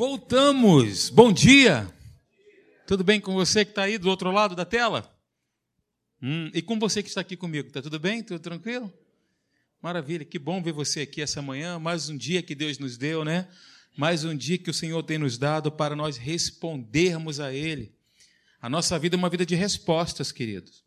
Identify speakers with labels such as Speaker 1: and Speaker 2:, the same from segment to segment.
Speaker 1: Voltamos. Bom dia. Tudo bem com você que está aí do outro lado da tela? Hum, e com você que está aqui comigo, está tudo bem? Tudo tranquilo? Maravilha, que bom ver você aqui essa manhã. Mais um dia que Deus nos deu, né? Mais um dia que o Senhor tem nos dado para nós respondermos a Ele. A nossa vida é uma vida de respostas, queridos.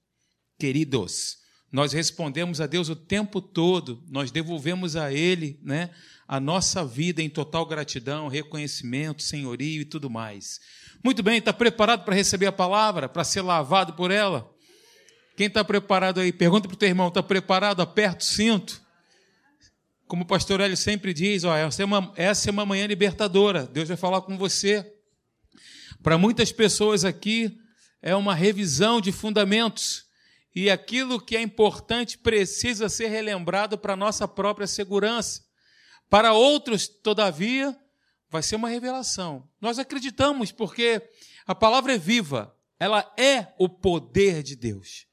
Speaker 1: Queridos, nós respondemos a Deus o tempo todo, nós devolvemos a Ele, né? a nossa vida em total gratidão, reconhecimento, senhorio e tudo mais. Muito bem, está preparado para receber a palavra, para ser lavado por ela? Quem está preparado aí? Pergunta para o teu irmão: está preparado? Aperta o cinto. Como o pastor Hélio sempre diz, ó, essa, é uma, essa é uma manhã libertadora. Deus vai falar com você. Para muitas pessoas aqui, é uma revisão de fundamentos. E aquilo que é importante precisa ser relembrado para a nossa própria segurança. Para outros, todavia, vai ser uma revelação. Nós acreditamos porque a palavra é viva, ela é o poder de Deus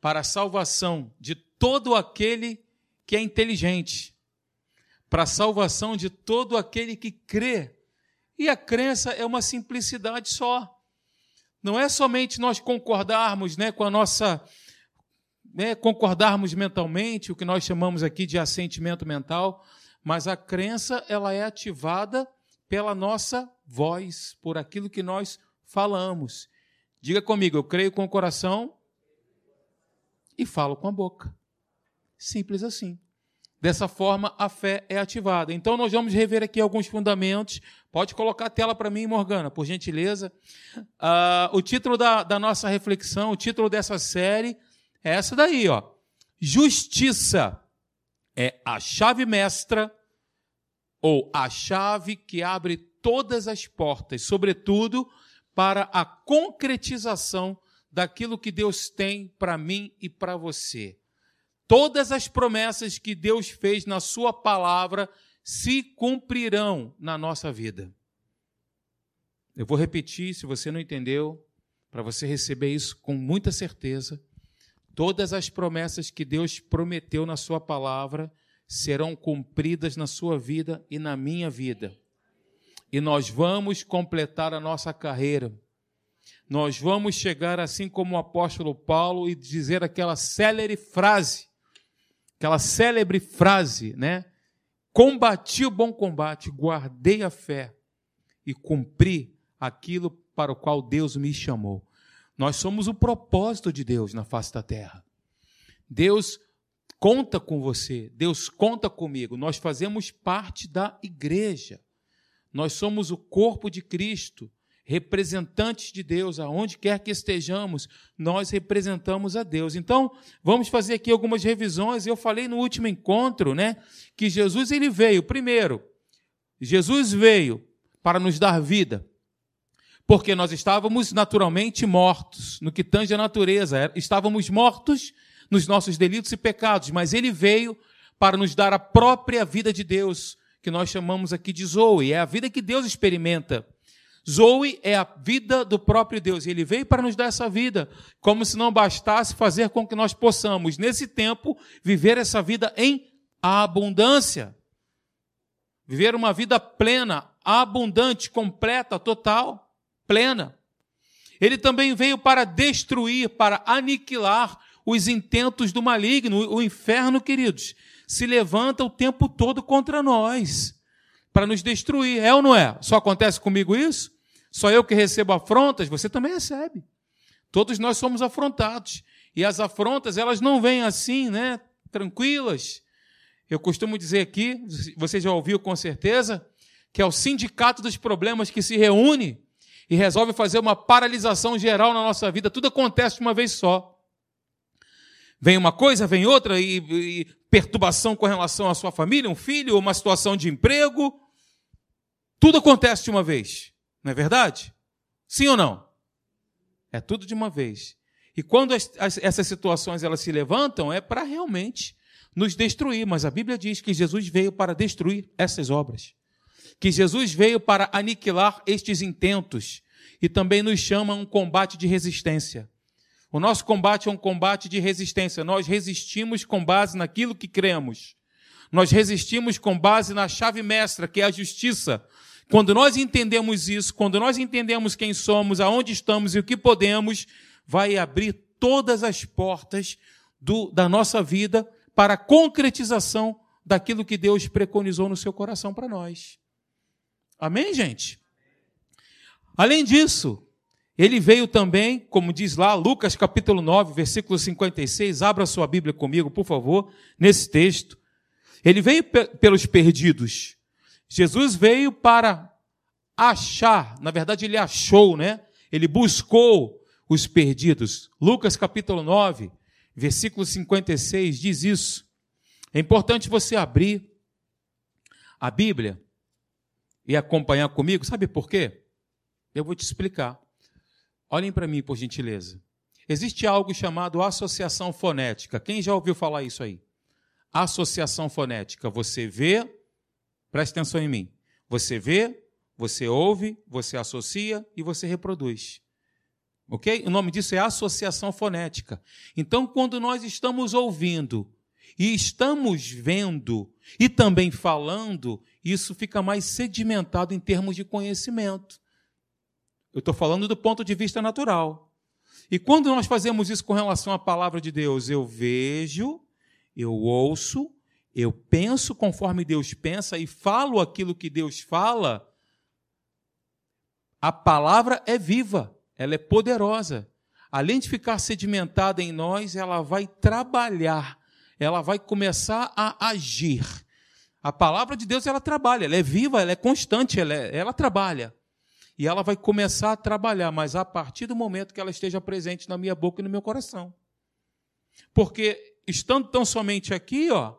Speaker 1: para a salvação de todo aquele que é inteligente, para a salvação de todo aquele que crê. E a crença é uma simplicidade só. Não é somente nós concordarmos né, com a nossa. Né, concordarmos mentalmente, o que nós chamamos aqui de assentimento mental, mas a crença ela é ativada pela nossa voz, por aquilo que nós falamos. Diga comigo, eu creio com o coração e falo com a boca. Simples assim. Dessa forma, a fé é ativada. Então, nós vamos rever aqui alguns fundamentos. Pode colocar a tela para mim, Morgana, por gentileza. Uh, o título da, da nossa reflexão, o título dessa série é essa daí, ó. Justiça é a chave mestra ou a chave que abre todas as portas, sobretudo para a concretização daquilo que Deus tem para mim e para você. Todas as promessas que Deus fez na Sua palavra se cumprirão na nossa vida. Eu vou repetir, se você não entendeu, para você receber isso com muita certeza. Todas as promessas que Deus prometeu na Sua palavra serão cumpridas na sua vida e na minha vida. E nós vamos completar a nossa carreira. Nós vamos chegar assim como o apóstolo Paulo e dizer aquela célere frase, aquela célebre frase, né? Combati o bom combate, guardei a fé e cumpri aquilo para o qual Deus me chamou. Nós somos o propósito de Deus na face da terra. Deus conta com você, Deus conta comigo. Nós fazemos parte da igreja. Nós somos o corpo de Cristo, representantes de Deus, aonde quer que estejamos, nós representamos a Deus. Então, vamos fazer aqui algumas revisões. Eu falei no último encontro, né, que Jesus ele veio primeiro. Jesus veio para nos dar vida. Porque nós estávamos naturalmente mortos, no que tange a natureza, estávamos mortos nos nossos delitos e pecados, mas ele veio para nos dar a própria vida de Deus, que nós chamamos aqui de Zoe, é a vida que Deus experimenta. Zoe é a vida do próprio Deus, e ele veio para nos dar essa vida, como se não bastasse fazer com que nós possamos, nesse tempo, viver essa vida em abundância. Viver uma vida plena, abundante, completa, total, plena. Ele também veio para destruir, para aniquilar os intentos do maligno. O inferno, queridos, se levanta o tempo todo contra nós para nos destruir. É ou não é? Só acontece comigo isso? Só eu que recebo afrontas? Você também recebe. Todos nós somos afrontados. E as afrontas, elas não vêm assim, né? Tranquilas. Eu costumo dizer aqui, você já ouviu com certeza, que é o sindicato dos problemas que se reúne e resolve fazer uma paralisação geral na nossa vida. Tudo acontece de uma vez só. Vem uma coisa, vem outra, e, e perturbação com relação à sua família, um filho, uma situação de emprego. Tudo acontece de uma vez, não é verdade? Sim ou não? É tudo de uma vez. E quando as, as, essas situações elas se levantam, é para realmente nos destruir. Mas a Bíblia diz que Jesus veio para destruir essas obras. Que Jesus veio para aniquilar estes intentos. E também nos chama a um combate de resistência. O nosso combate é um combate de resistência. Nós resistimos com base naquilo que cremos. Nós resistimos com base na chave mestra, que é a justiça, Quando nós entendemos isso, quando nós entendemos quem somos, aonde estamos e o que podemos, vai abrir todas as portas do, da nossa vida para a concretização daquilo que Deus preconizou no seu coração para nós. Amém, gente? Além disso, ele veio também, como diz lá, Lucas capítulo 9, versículo 56, abra sua Bíblia comigo, por favor, nesse texto. Ele veio pelos perdidos. Jesus veio para achar, na verdade ele achou, né? Ele buscou os perdidos. Lucas capítulo 9, versículo 56 diz isso. É importante você abrir a Bíblia e acompanhar comigo. Sabe por quê? Eu vou te explicar. Olhem para mim, por gentileza. Existe algo chamado associação fonética. Quem já ouviu falar isso aí? Associação fonética. Você vê, preste atenção em mim. Você vê, você ouve, você associa e você reproduz. Ok? O nome disso é associação fonética. Então, quando nós estamos ouvindo e estamos vendo e também falando, isso fica mais sedimentado em termos de conhecimento. Eu estou falando do ponto de vista natural. E quando nós fazemos isso com relação à palavra de Deus, eu vejo, eu ouço, eu penso conforme Deus pensa e falo aquilo que Deus fala, a palavra é viva, ela é poderosa. Além de ficar sedimentada em nós, ela vai trabalhar, ela vai começar a agir. A palavra de Deus ela trabalha, ela é viva, ela é constante, ela, é, ela trabalha e ela vai começar a trabalhar, mas a partir do momento que ela esteja presente na minha boca e no meu coração. Porque estando tão somente aqui, ó,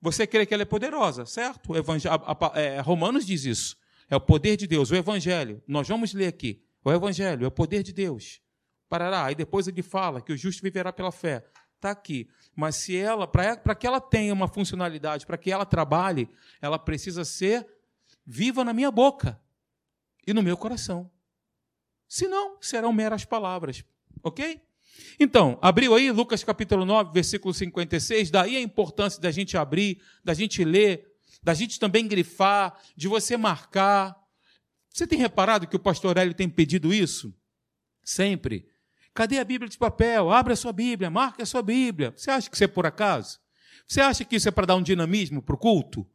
Speaker 1: você crê que ela é poderosa, certo? A, a, é, Romanos diz isso. É o poder de Deus, o Evangelho. Nós vamos ler aqui. O Evangelho é o poder de Deus. Parará. Aí depois ele fala que o justo viverá pela fé. Está aqui. Mas se ela, para que ela tenha uma funcionalidade, para que ela trabalhe, ela precisa ser viva na minha boca e no meu coração. Senão, serão meras palavras. Ok? Então, abriu aí Lucas capítulo 9, versículo 56. Daí a importância da gente abrir, da gente ler, da gente também grifar, de você marcar. Você tem reparado que o pastor Hélio tem pedido isso? Sempre. Cadê a Bíblia de papel? Abre a sua Bíblia, marque a sua Bíblia. Você acha que isso é por acaso? Você acha que isso é para dar um dinamismo para o culto?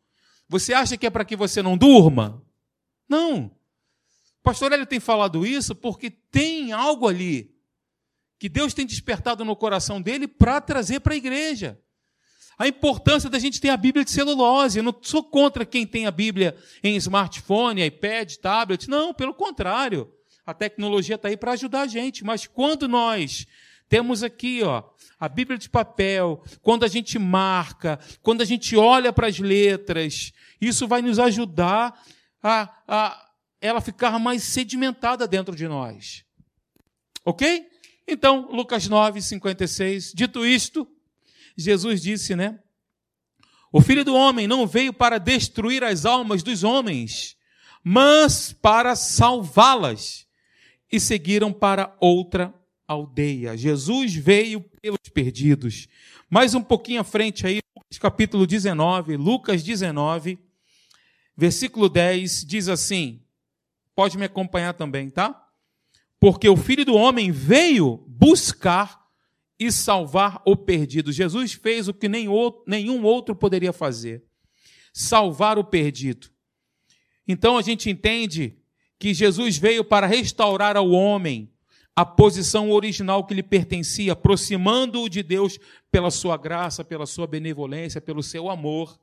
Speaker 1: Você acha que é para que você não durma? Não pastor Hélio tem falado isso porque tem algo ali que Deus tem despertado no coração dele para trazer para a igreja. A importância da gente ter a Bíblia de celulose. Eu não sou contra quem tem a Bíblia em smartphone, iPad, tablet. Não, pelo contrário. A tecnologia está aí para ajudar a gente. Mas quando nós temos aqui, ó, a Bíblia de papel, quando a gente marca, quando a gente olha para as letras, isso vai nos ajudar a, a, ela ficar mais sedimentada dentro de nós. Ok? Então, Lucas 9, 56. Dito isto, Jesus disse, né? O filho do homem não veio para destruir as almas dos homens, mas para salvá-las. E seguiram para outra aldeia. Jesus veio pelos perdidos. Mais um pouquinho à frente aí, capítulo 19, Lucas 19, versículo 10, diz assim: Pode me acompanhar também, tá? Porque o filho do homem veio buscar e salvar o perdido. Jesus fez o que nenhum outro poderia fazer: salvar o perdido. Então a gente entende que Jesus veio para restaurar ao homem a posição original que lhe pertencia, aproximando-o de Deus pela sua graça, pela sua benevolência, pelo seu amor.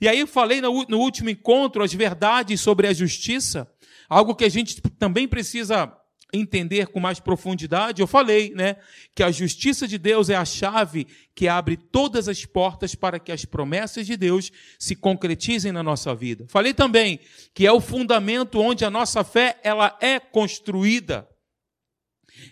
Speaker 1: E aí eu falei no último encontro as verdades sobre a justiça, Algo que a gente também precisa entender com mais profundidade, eu falei, né, que a justiça de Deus é a chave que abre todas as portas para que as promessas de Deus se concretizem na nossa vida. Falei também que é o fundamento onde a nossa fé ela é construída.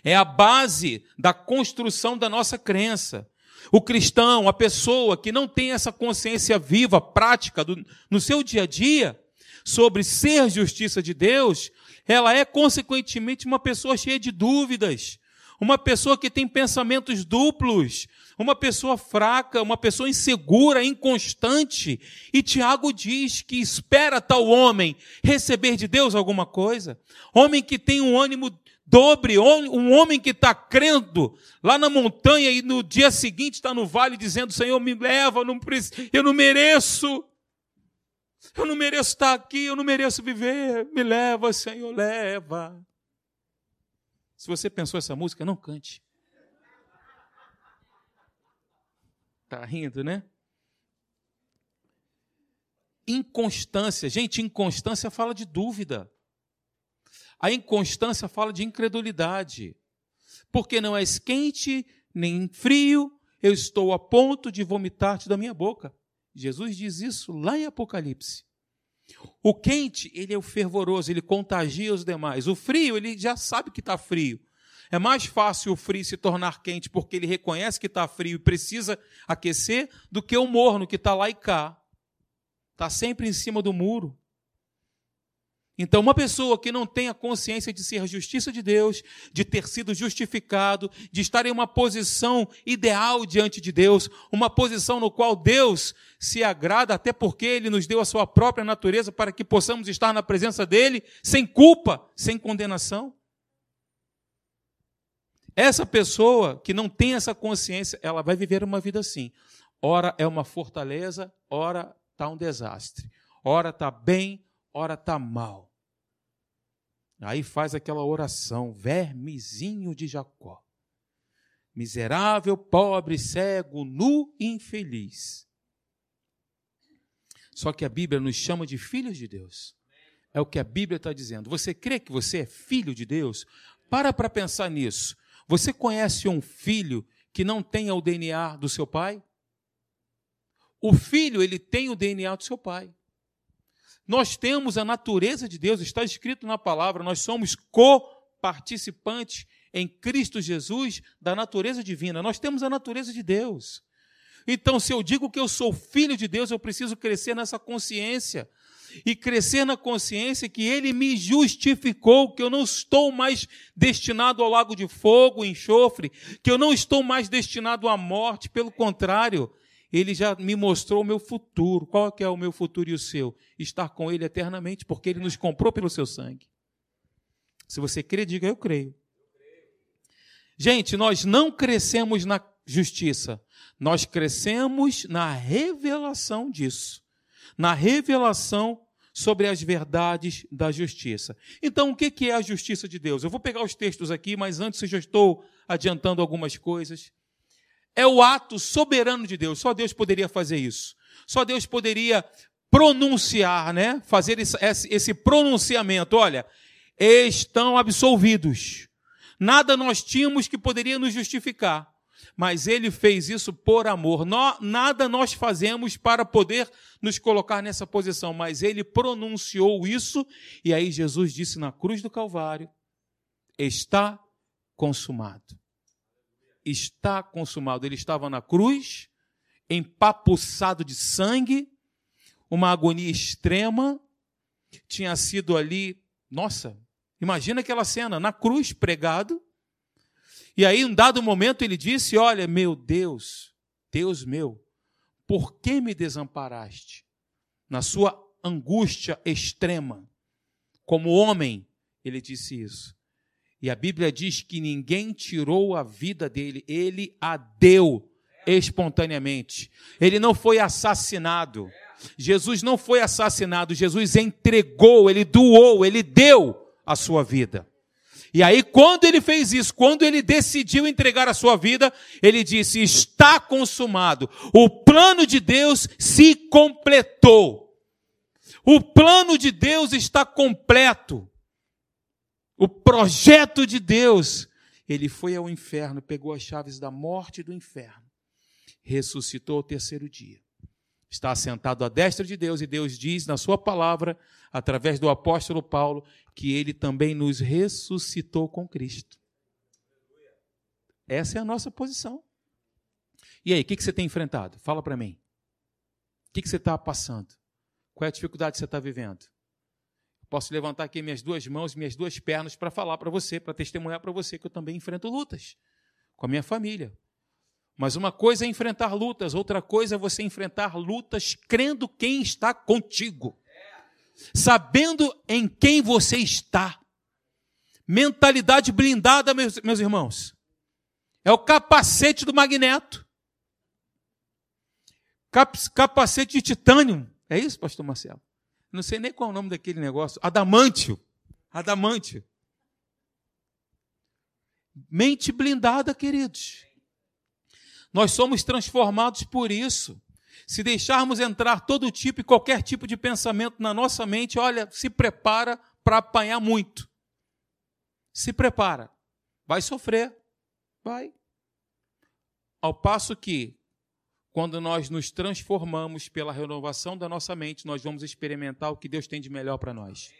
Speaker 1: É a base da construção da nossa crença. O cristão, a pessoa que não tem essa consciência viva, prática do, no seu dia a dia, sobre ser justiça de Deus, ela é consequentemente uma pessoa cheia de dúvidas, uma pessoa que tem pensamentos duplos, uma pessoa fraca, uma pessoa insegura, inconstante. E Tiago diz que espera tal homem receber de Deus alguma coisa. Homem que tem um ânimo dobre, um homem que está crendo lá na montanha e no dia seguinte está no vale dizendo: Senhor, me leva, eu não, eu não mereço. Eu não mereço estar aqui, eu não mereço viver. Me leva, Senhor, leva. Se você pensou essa música, não cante. Tá rindo, né? Inconstância. Gente, inconstância fala de dúvida. A inconstância fala de incredulidade. Porque não és quente nem frio, eu estou a ponto de vomitar-te da minha boca. Jesus diz isso lá em Apocalipse. O quente, ele é o fervoroso, ele contagia os demais. O frio, ele já sabe que está frio. É mais fácil o frio se tornar quente porque ele reconhece que está frio e precisa aquecer do que o morno que está lá e cá. Está sempre em cima do muro. Então, uma pessoa que não tem a consciência de ser a justiça de Deus, de ter sido justificado, de estar em uma posição ideal diante de Deus, uma posição no qual Deus se agrada, até porque Ele nos deu a sua própria natureza para que possamos estar na presença dEle sem culpa, sem condenação. Essa pessoa que não tem essa consciência, ela vai viver uma vida assim. Ora é uma fortaleza, ora está um desastre. Ora está bem, ora está mal. Aí faz aquela oração, vermezinho de Jacó. Miserável, pobre, cego, nu e infeliz. Só que a Bíblia nos chama de filhos de Deus. É o que a Bíblia está dizendo. Você crê que você é filho de Deus? Para para pensar nisso. Você conhece um filho que não tenha o DNA do seu pai? O filho, ele tem o DNA do seu pai. Nós temos a natureza de Deus, está escrito na palavra, nós somos co-participantes em Cristo Jesus da natureza divina. Nós temos a natureza de Deus. Então, se eu digo que eu sou filho de Deus, eu preciso crescer nessa consciência. E crescer na consciência que Ele me justificou, que eu não estou mais destinado ao lago de fogo, enxofre, que eu não estou mais destinado à morte, pelo contrário, ele já me mostrou o meu futuro. Qual que é o meu futuro e o seu? Estar com Ele eternamente, porque Ele nos comprou pelo seu sangue. Se você crê, diga eu creio. Gente, nós não crescemos na justiça, nós crescemos na revelação disso, na revelação sobre as verdades da justiça. Então, o que é a justiça de Deus? Eu vou pegar os textos aqui, mas antes eu já estou adiantando algumas coisas é o ato soberano de Deus. Só Deus poderia fazer isso. Só Deus poderia pronunciar, né? Fazer esse, pronunciamento. Olha, estão absolvidos. Nada nós tínhamos que poderia nos justificar. Mas ele fez isso por amor. nada nós fazemos para poder nos colocar nessa posição, mas ele pronunciou isso, e aí Jesus disse na cruz do Calvário: está consumado está consumado. Ele estava na cruz, empapuçado de sangue, uma agonia extrema, tinha sido ali, nossa, imagina aquela cena, na cruz, pregado. E aí, em um dado momento, ele disse: Olha, meu Deus, Deus meu, por que me desamparaste? Na sua angústia extrema, como homem, ele disse isso. E a Bíblia diz que ninguém tirou a vida dele, ele a deu espontaneamente. Ele não foi assassinado. Jesus não foi assassinado, Jesus entregou, ele doou, ele deu a sua vida. E aí, quando ele fez isso, quando ele decidiu entregar a sua vida, ele disse: Está consumado. O plano de Deus se completou. O plano de Deus está completo. O projeto de Deus. Ele foi ao inferno, pegou as chaves da morte e do inferno, ressuscitou ao terceiro dia. Está assentado à destra de Deus e Deus diz na sua palavra, através do apóstolo Paulo, que ele também nos ressuscitou com Cristo. Essa é a nossa posição. E aí, o que você tem enfrentado? Fala para mim. O que você está passando? Qual é a dificuldade que você está vivendo? Posso levantar aqui minhas duas mãos, minhas duas pernas para falar para você, para testemunhar para você que eu também enfrento lutas com a minha família. Mas uma coisa é enfrentar lutas, outra coisa é você enfrentar lutas crendo quem está contigo, sabendo em quem você está. Mentalidade blindada, meus, meus irmãos. É o capacete do magneto. Cap, capacete de titânio. É isso, pastor Marcelo? Não sei nem qual é o nome daquele negócio. Adamantio. Adamantio. Mente blindada, queridos. Nós somos transformados por isso. Se deixarmos entrar todo tipo e qualquer tipo de pensamento na nossa mente, olha, se prepara para apanhar muito. Se prepara. Vai sofrer. Vai. Ao passo que, quando nós nos transformamos pela renovação da nossa mente, nós vamos experimentar o que Deus tem de melhor para nós.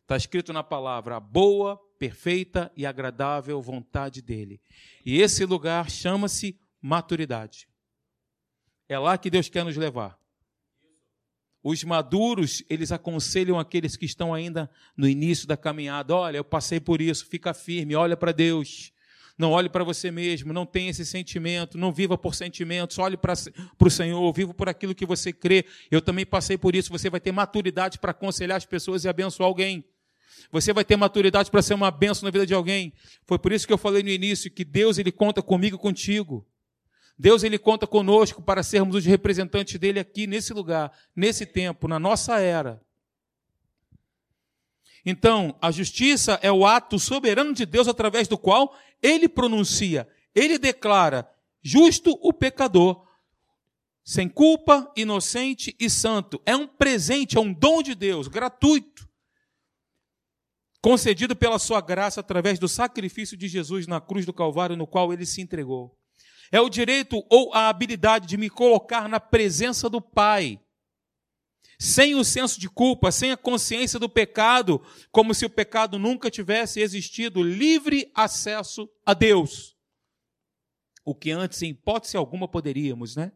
Speaker 1: Está escrito na palavra: a boa, perfeita e agradável vontade dele. E esse lugar chama-se maturidade. É lá que Deus quer nos levar. Os maduros, eles aconselham aqueles que estão ainda no início da caminhada: olha, eu passei por isso, fica firme, olha para Deus. Não olhe para você mesmo, não tenha esse sentimento, não viva por sentimentos, olhe para o Senhor, viva por aquilo que você crê. Eu também passei por isso. Você vai ter maturidade para aconselhar as pessoas e abençoar alguém. Você vai ter maturidade para ser uma benção na vida de alguém. Foi por isso que eu falei no início que Deus ele conta comigo e contigo. Deus ele conta conosco para sermos os representantes dele aqui nesse lugar, nesse tempo, na nossa era. Então, a justiça é o ato soberano de Deus através do qual ele pronuncia, ele declara justo o pecador, sem culpa, inocente e santo. É um presente, é um dom de Deus, gratuito, concedido pela sua graça através do sacrifício de Jesus na cruz do Calvário, no qual ele se entregou. É o direito ou a habilidade de me colocar na presença do Pai, sem o senso de culpa, sem a consciência do pecado, como se o pecado nunca tivesse existido, livre acesso a Deus. O que antes, em hipótese alguma, poderíamos, né?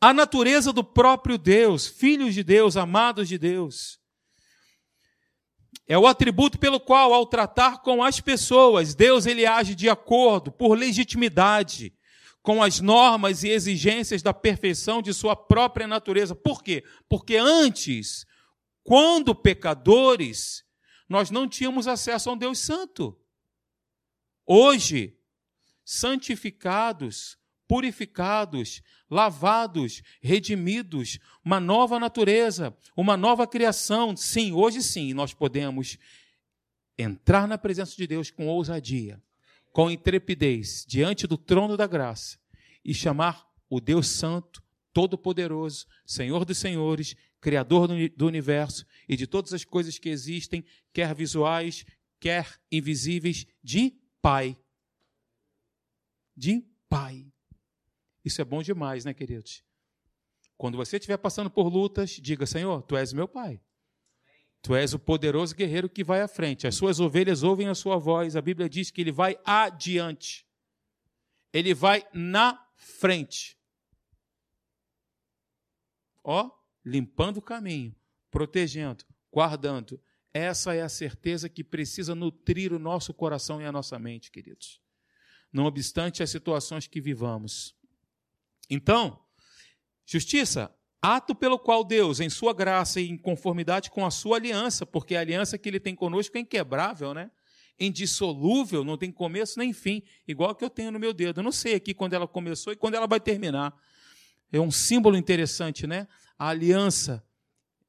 Speaker 1: A natureza do próprio Deus, filhos de Deus, amados de Deus. É o atributo pelo qual, ao tratar com as pessoas, Deus ele age de acordo, por legitimidade, com as normas e exigências da perfeição de sua própria natureza. Por quê? Porque antes, quando pecadores, nós não tínhamos acesso a um Deus santo. Hoje, santificados, purificados, lavados, redimidos, uma nova natureza, uma nova criação. Sim, hoje sim, nós podemos entrar na presença de Deus com ousadia, com intrepidez, diante do trono da graça e chamar o Deus Santo, Todo-Poderoso, Senhor dos Senhores, Criador do universo e de todas as coisas que existem, quer visuais, quer invisíveis, de Pai. De Pai. Isso é bom demais, né, queridos? Quando você estiver passando por lutas, diga: Senhor, tu és meu Pai. Tu és o poderoso guerreiro que vai à frente. As suas ovelhas ouvem a sua voz. A Bíblia diz que ele vai adiante. Ele vai na frente. Ó, limpando o caminho, protegendo, guardando. Essa é a certeza que precisa nutrir o nosso coração e a nossa mente, queridos. Não obstante as situações que vivamos. Então, justiça, ato pelo qual Deus, em sua graça e em conformidade com a sua aliança, porque a aliança que ele tem conosco é inquebrável, né? Indissolúvel, não tem começo nem fim, igual que eu tenho no meu dedo. Eu não sei aqui quando ela começou e quando ela vai terminar. É um símbolo interessante, né? A aliança,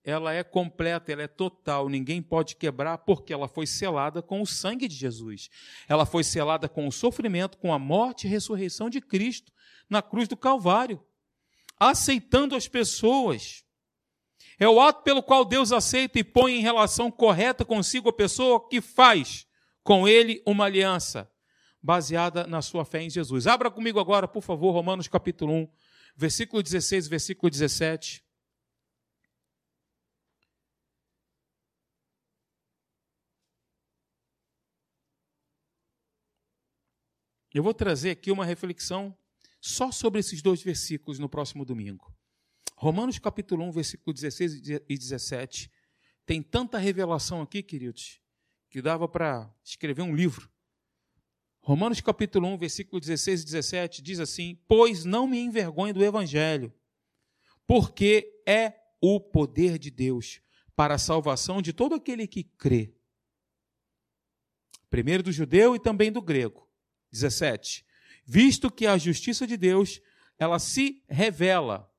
Speaker 1: ela é completa, ela é total, ninguém pode quebrar porque ela foi selada com o sangue de Jesus. Ela foi selada com o sofrimento, com a morte e ressurreição de Cristo na cruz do Calvário, aceitando as pessoas. É o ato pelo qual Deus aceita e põe em relação correta consigo a pessoa que faz com ele uma aliança baseada na sua fé em Jesus. Abra comigo agora, por favor, Romanos capítulo 1, versículo 16, versículo 17. Eu vou trazer aqui uma reflexão só sobre esses dois versículos no próximo domingo. Romanos capítulo 1, versículo 16 e 17. Tem tanta revelação aqui, queridos, que dava para escrever um livro. Romanos capítulo 1, versículo 16 e 17 diz assim: Pois não me envergonho do evangelho, porque é o poder de Deus para a salvação de todo aquele que crê. Primeiro do judeu e também do grego. 17. Visto que a justiça de Deus, ela se revela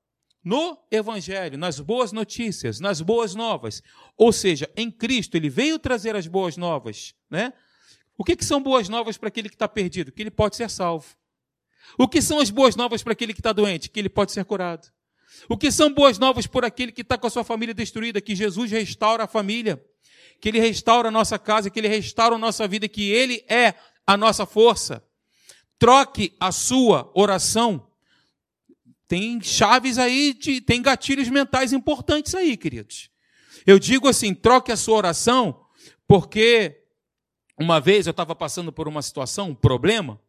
Speaker 1: no evangelho, nas boas notícias, nas boas novas. Ou seja, em Cristo, ele veio trazer as boas novas, né? O que, que são boas novas para aquele que está perdido? Que ele pode ser salvo. O que são as boas novas para aquele que está doente? Que ele pode ser curado. O que são boas novas por aquele que está com a sua família destruída? Que Jesus restaura a família, que ele restaura a nossa casa, que ele restaura a nossa vida, que ele é a nossa força. Troque a sua oração. Tem chaves aí, de, tem gatilhos mentais importantes aí, queridos. Eu digo assim: troque a sua oração, porque uma vez eu estava passando por uma situação, um problema,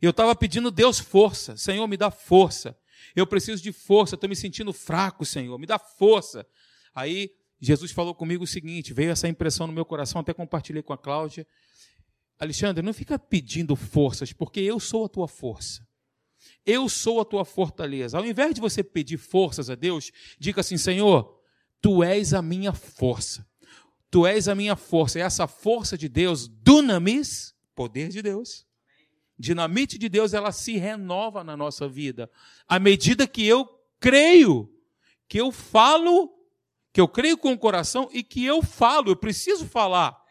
Speaker 1: e eu estava pedindo Deus força. Senhor, me dá força. Eu preciso de força, estou me sentindo fraco, Senhor, me dá força. Aí Jesus falou comigo o seguinte: veio essa impressão no meu coração, até compartilhei com a Cláudia. Alexandre, não fica pedindo forças, porque eu sou a tua força. Eu sou a tua fortaleza. Ao invés de você pedir forças a Deus, diga assim: Senhor, tu és a minha força. Tu és a minha força. E essa força de Deus, dunamis, poder de Deus, dinamite de Deus, ela se renova na nossa vida. À medida que eu creio, que eu falo, que eu creio com o coração e que eu falo, eu preciso falar.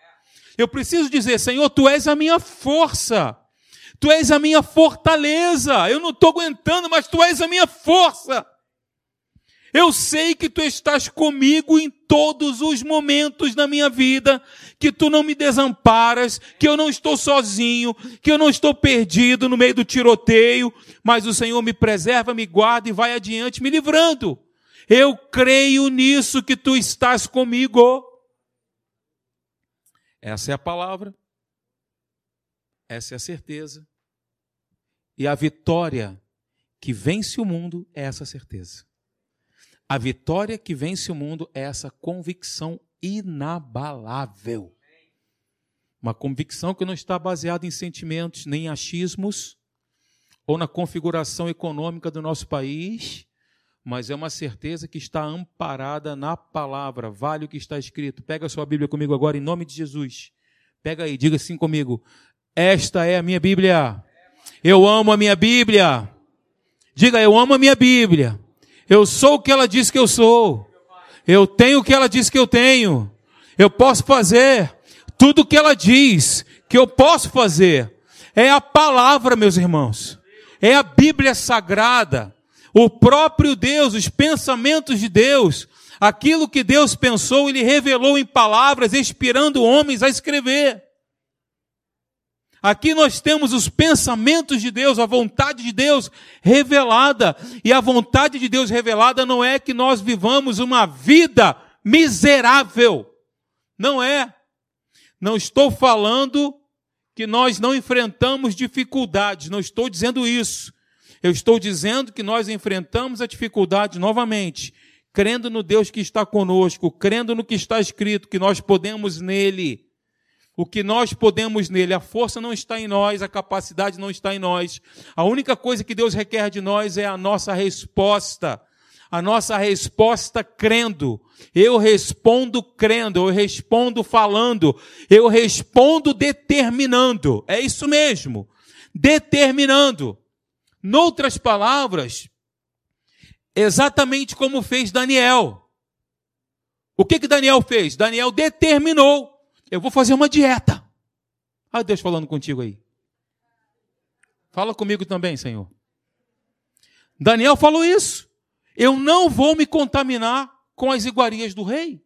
Speaker 1: Eu preciso dizer, Senhor, tu és a minha força. Tu és a minha fortaleza. Eu não estou aguentando, mas tu és a minha força. Eu sei que tu estás comigo em todos os momentos da minha vida, que tu não me desamparas, que eu não estou sozinho, que eu não estou perdido no meio do tiroteio, mas o Senhor me preserva, me guarda e vai adiante me livrando. Eu creio nisso que tu estás comigo. Essa é a palavra. Essa é a certeza. E a vitória que vence o mundo é essa certeza. A vitória que vence o mundo é essa convicção inabalável. Uma convicção que não está baseada em sentimentos nem em achismos ou na configuração econômica do nosso país, mas é uma certeza que está amparada na palavra. Vale o que está escrito. Pega a sua Bíblia comigo agora, em nome de Jesus. Pega aí, diga assim comigo: Esta é a minha Bíblia. Eu amo a minha Bíblia. Diga, eu amo a minha Bíblia. Eu sou o que ela diz que eu sou. Eu tenho o que ela diz que eu tenho. Eu posso fazer tudo o que ela diz que eu posso fazer. É a palavra, meus irmãos. É a Bíblia sagrada. O próprio Deus, os pensamentos de Deus. Aquilo que Deus pensou, Ele revelou em palavras, inspirando homens a escrever. Aqui nós temos os pensamentos de Deus, a vontade de Deus revelada. E a vontade de Deus revelada não é que nós vivamos uma vida miserável. Não é. Não estou falando que nós não enfrentamos dificuldades, não estou dizendo isso. Eu estou dizendo que nós enfrentamos a dificuldade novamente, crendo no Deus que está conosco, crendo no que está escrito, que nós podemos nele o que nós podemos nele. A força não está em nós, a capacidade não está em nós. A única coisa que Deus requer de nós é a nossa resposta. A nossa resposta crendo. Eu respondo crendo, eu respondo falando, eu respondo determinando. É isso mesmo. Determinando. Noutras palavras, exatamente como fez Daniel. O que que Daniel fez? Daniel determinou eu vou fazer uma dieta. Ah, Deus falando contigo aí. Fala comigo também, Senhor. Daniel falou isso. Eu não vou me contaminar com as iguarias do rei.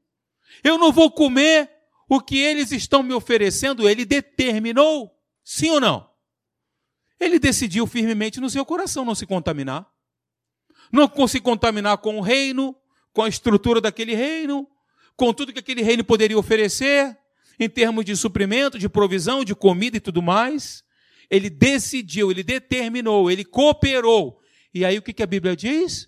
Speaker 1: Eu não vou comer o que eles estão me oferecendo. Ele determinou, sim ou não? Ele decidiu firmemente no seu coração não se contaminar. Não se contaminar com o reino, com a estrutura daquele reino, com tudo que aquele reino poderia oferecer em termos de suprimento, de provisão, de comida e tudo mais. Ele decidiu, ele determinou, ele cooperou. E aí o que a Bíblia diz?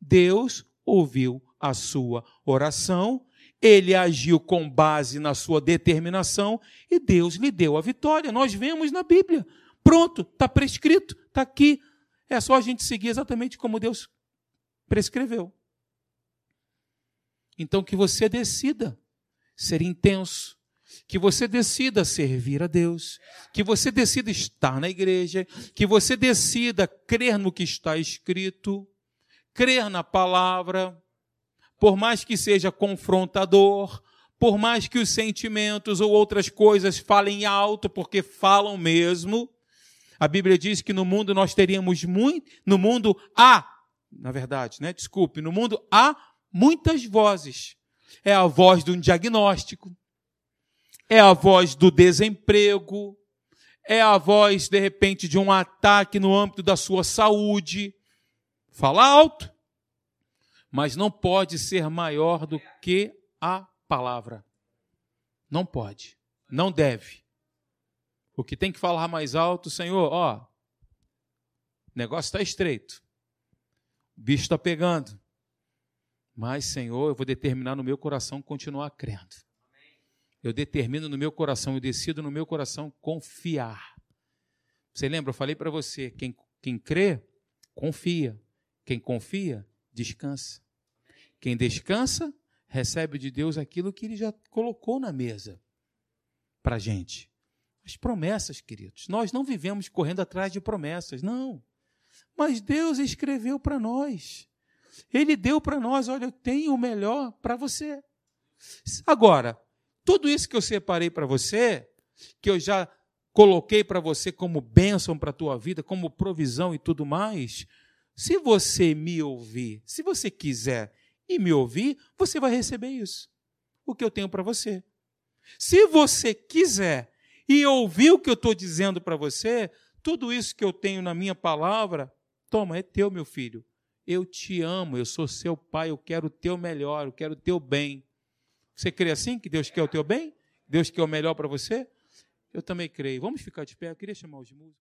Speaker 1: Deus ouviu a sua oração, ele agiu com base na sua determinação e Deus lhe deu a vitória. Nós vemos na Bíblia Pronto, está prescrito, está aqui. É só a gente seguir exatamente como Deus prescreveu. Então que você decida ser intenso, que você decida servir a Deus, que você decida estar na igreja, que você decida crer no que está escrito, crer na palavra, por mais que seja confrontador, por mais que os sentimentos ou outras coisas falem alto, porque falam mesmo. A Bíblia diz que no mundo nós teríamos muito, no mundo há, na verdade, né? Desculpe, no mundo há muitas vozes. É a voz de um diagnóstico, é a voz do desemprego, é a voz, de repente, de um ataque no âmbito da sua saúde. Fala alto, mas não pode ser maior do que a palavra. Não pode, não deve. O que tem que falar mais alto, Senhor, ó, o negócio está estreito, o bicho está pegando. Mas, Senhor, eu vou determinar no meu coração continuar crendo. Eu determino no meu coração, eu decido no meu coração confiar. Você lembra? Eu falei para você: quem, quem crê, confia. Quem confia, descansa. Quem descansa, recebe de Deus aquilo que ele já colocou na mesa para gente. As promessas, queridos. Nós não vivemos correndo atrás de promessas, não. Mas Deus escreveu para nós. Ele deu para nós, olha, eu tenho o melhor para você. Agora, tudo isso que eu separei para você, que eu já coloquei para você como bênção para a tua vida, como provisão e tudo mais, se você me ouvir, se você quiser e me ouvir, você vai receber isso. O que eu tenho para você. Se você quiser e ouvir o que eu estou dizendo para você, tudo isso que eu tenho na minha palavra, toma, é teu, meu filho. Eu te amo, eu sou seu pai, eu quero o teu melhor, eu quero o teu bem. Você crê assim, que Deus quer o teu bem? Deus quer o melhor para você? Eu também creio. Vamos ficar de pé, eu queria chamar os músicos.